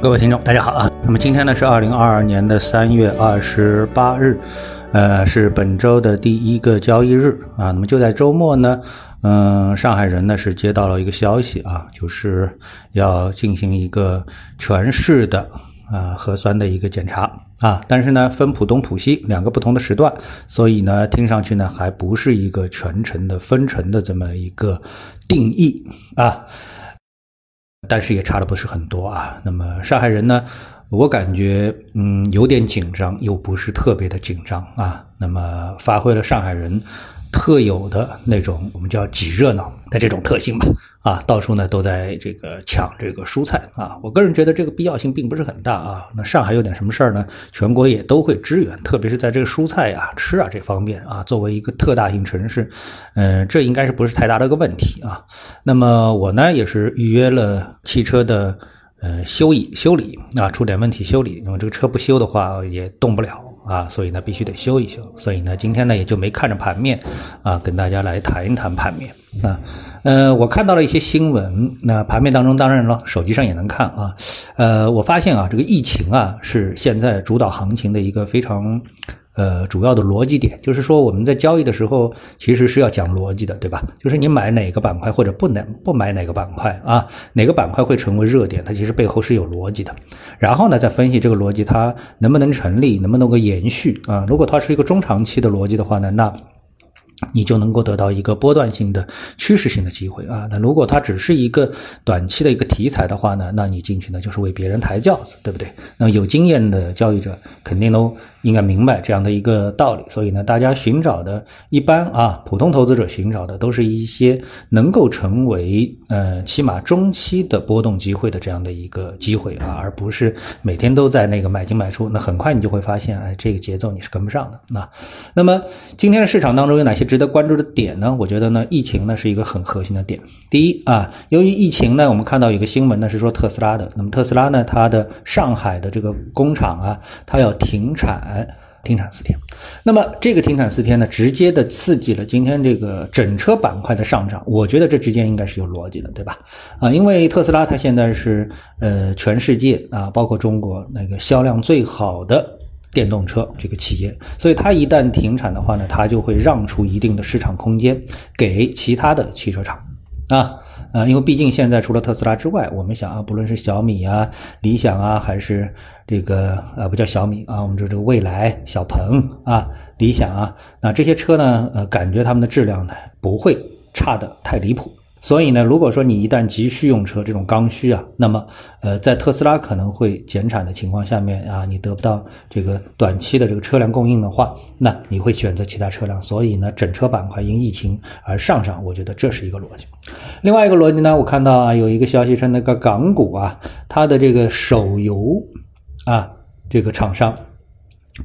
各位听众，大家好啊！那么今天呢是二零二二年的三月二十八日，呃，是本周的第一个交易日啊。那么就在周末呢，嗯，上海人呢是接到了一个消息啊，就是要进行一个全市的啊核酸的一个检查啊，但是呢分浦东浦西两个不同的时段，所以呢听上去呢还不是一个全程的分程的这么一个定义啊。但是也差的不是很多啊。那么上海人呢，我感觉嗯有点紧张，又不是特别的紧张啊。那么发挥了上海人特有的那种我们叫挤热闹的这种特性吧。啊，到处呢都在这个抢这个蔬菜啊！我个人觉得这个必要性并不是很大啊。那上海有点什么事儿呢？全国也都会支援，特别是在这个蔬菜呀、吃啊这方面啊，作为一个特大型城市，嗯，这应该是不是太大的一个问题啊。那么我呢也是预约了汽车的呃修理修理啊，出点问题修理，因为这个车不修的话也动不了啊，所以呢必须得修一修。所以呢今天呢也就没看着盘面啊，跟大家来谈一谈盘面啊。呃，我看到了一些新闻，那盘面当中当然了，手机上也能看啊。呃，我发现啊，这个疫情啊是现在主导行情的一个非常呃主要的逻辑点，就是说我们在交易的时候其实是要讲逻辑的，对吧？就是你买哪个板块或者不能不买哪个板块啊，哪个板块会成为热点，它其实背后是有逻辑的。然后呢，再分析这个逻辑它能不能成立，能不能够延续啊？如果它是一个中长期的逻辑的话呢，那你就能够得到一个波段性的趋势性的机会啊！那如果它只是一个短期的一个题材的话呢，那你进去呢就是为别人抬轿子，对不对？那有经验的交易者肯定都。应该明白这样的一个道理，所以呢，大家寻找的一般啊，普通投资者寻找的都是一些能够成为呃起码中期的波动机会的这样的一个机会啊，而不是每天都在那个买进买出。那很快你就会发现，哎，这个节奏你是跟不上的。那那么今天的市场当中有哪些值得关注的点呢？我觉得呢，疫情呢是一个很核心的点。第一啊，由于疫情呢，我们看到有个新闻呢是说特斯拉的，那么特斯拉呢，它的上海的这个工厂啊，它要停产。停产四天，那么这个停产四天呢，直接的刺激了今天这个整车板块的上涨。我觉得这之间应该是有逻辑的，对吧？啊，因为特斯拉它现在是呃全世界啊，包括中国那个销量最好的电动车这个企业，所以它一旦停产的话呢，它就会让出一定的市场空间给其他的汽车厂啊。啊，因为毕竟现在除了特斯拉之外，我们想啊，不论是小米啊、理想啊，还是这个呃不叫小米啊，我们说这个蔚来、小鹏啊、理想啊，那这些车呢，呃，感觉他们的质量呢不会差的太离谱。所以呢，如果说你一旦急需用车，这种刚需啊，那么，呃，在特斯拉可能会减产的情况下面啊，你得不到这个短期的这个车辆供应的话，那你会选择其他车辆。所以呢，整车板块因疫情而上涨，我觉得这是一个逻辑。另外一个逻辑呢，我看到啊，有一个消息称那个港股啊，它的这个手游啊，这个厂商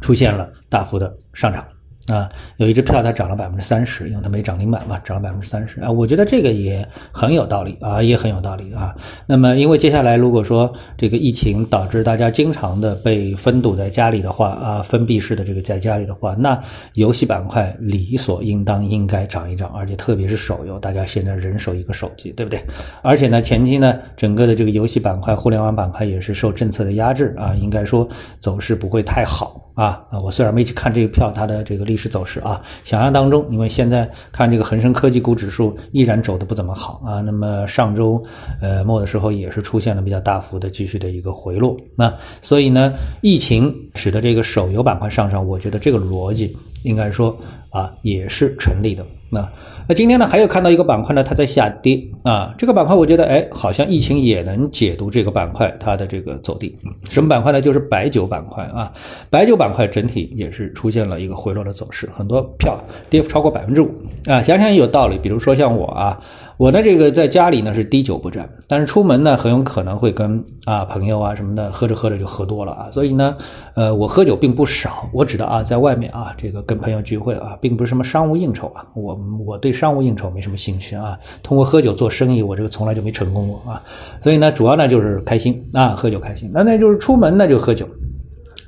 出现了大幅的上涨。啊，有一只票它涨了百分之三十，因为它没涨停板嘛，涨了百分之三十啊。我觉得这个也很有道理啊，也很有道理啊。那么，因为接下来如果说这个疫情导致大家经常的被封堵在家里的话啊，封闭式的这个在家里的话，那游戏板块理所应当应该涨一涨，而且特别是手游，大家现在人手一个手机，对不对？而且呢，前期呢，整个的这个游戏板块、互联网板块也是受政策的压制啊，应该说走势不会太好。啊啊！我虽然没去看这个票，它的这个历史走势啊，想象当中，因为现在看这个恒生科技股指数依然走的不怎么好啊。那么上周呃末的时候也是出现了比较大幅的继续的一个回落。那所以呢，疫情使得这个手游板块上涨，我觉得这个逻辑应该说啊也是成立的。那。那今天呢，还有看到一个板块呢，它在下跌啊。这个板块我觉得，哎，好像疫情也能解读这个板块它的这个走低。什么板块呢？就是白酒板块啊。白酒板块整体也是出现了一个回落的走势，很多票跌幅超过百分之五啊。想想也有道理，比如说像我啊。我呢，这个在家里呢是滴酒不沾，但是出门呢很有可能会跟啊朋友啊什么的喝着喝着就喝多了啊，所以呢，呃，我喝酒并不少，我指的啊在外面啊这个跟朋友聚会啊，并不是什么商务应酬啊，我我对商务应酬没什么兴趣啊，通过喝酒做生意，我这个从来就没成功过啊，所以呢，主要呢就是开心啊，喝酒开心，那那就是出门呢就喝酒。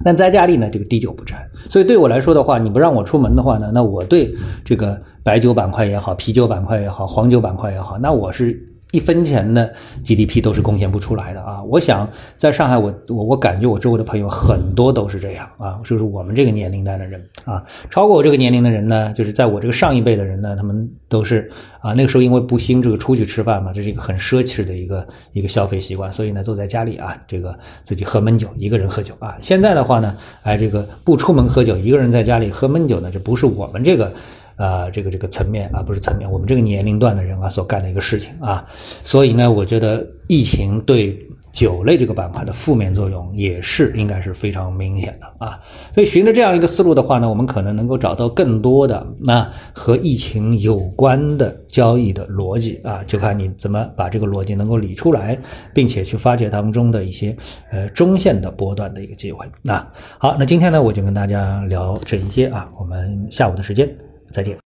但在家里呢，这个滴酒不沾，所以对我来说的话，你不让我出门的话呢，那我对这个白酒板块也好，啤酒板块也好，黄酒板块也好，那我是一分钱的 GDP 都是贡献不出来的啊！我想在上海，我我我感觉我周围的朋友很多都是这样啊，就是我们这个年龄段的人啊，超过我这个年龄的人呢，就是在我这个上一辈的人呢，他们都是啊，那个时候因为不兴这个出去吃饭嘛，这是一个很奢侈的一个一个消费习惯，所以呢，坐在家里啊，这个自己喝闷酒，一个人喝酒啊。现在的话呢，哎，这个不出门喝酒，一个人在家里喝闷酒呢，这不是我们这个。啊，这个这个层面啊，不是层面，我们这个年龄段的人啊所干的一个事情啊，所以呢，我觉得疫情对酒类这个板块的负面作用也是应该是非常明显的啊。所以循着这样一个思路的话呢，我们可能能够找到更多的那和疫情有关的交易的逻辑啊，就看你怎么把这个逻辑能够理出来，并且去发掘当中的一些呃中线的波段的一个机会。那好，那今天呢，我就跟大家聊这一些啊，我们下午的时间。再见。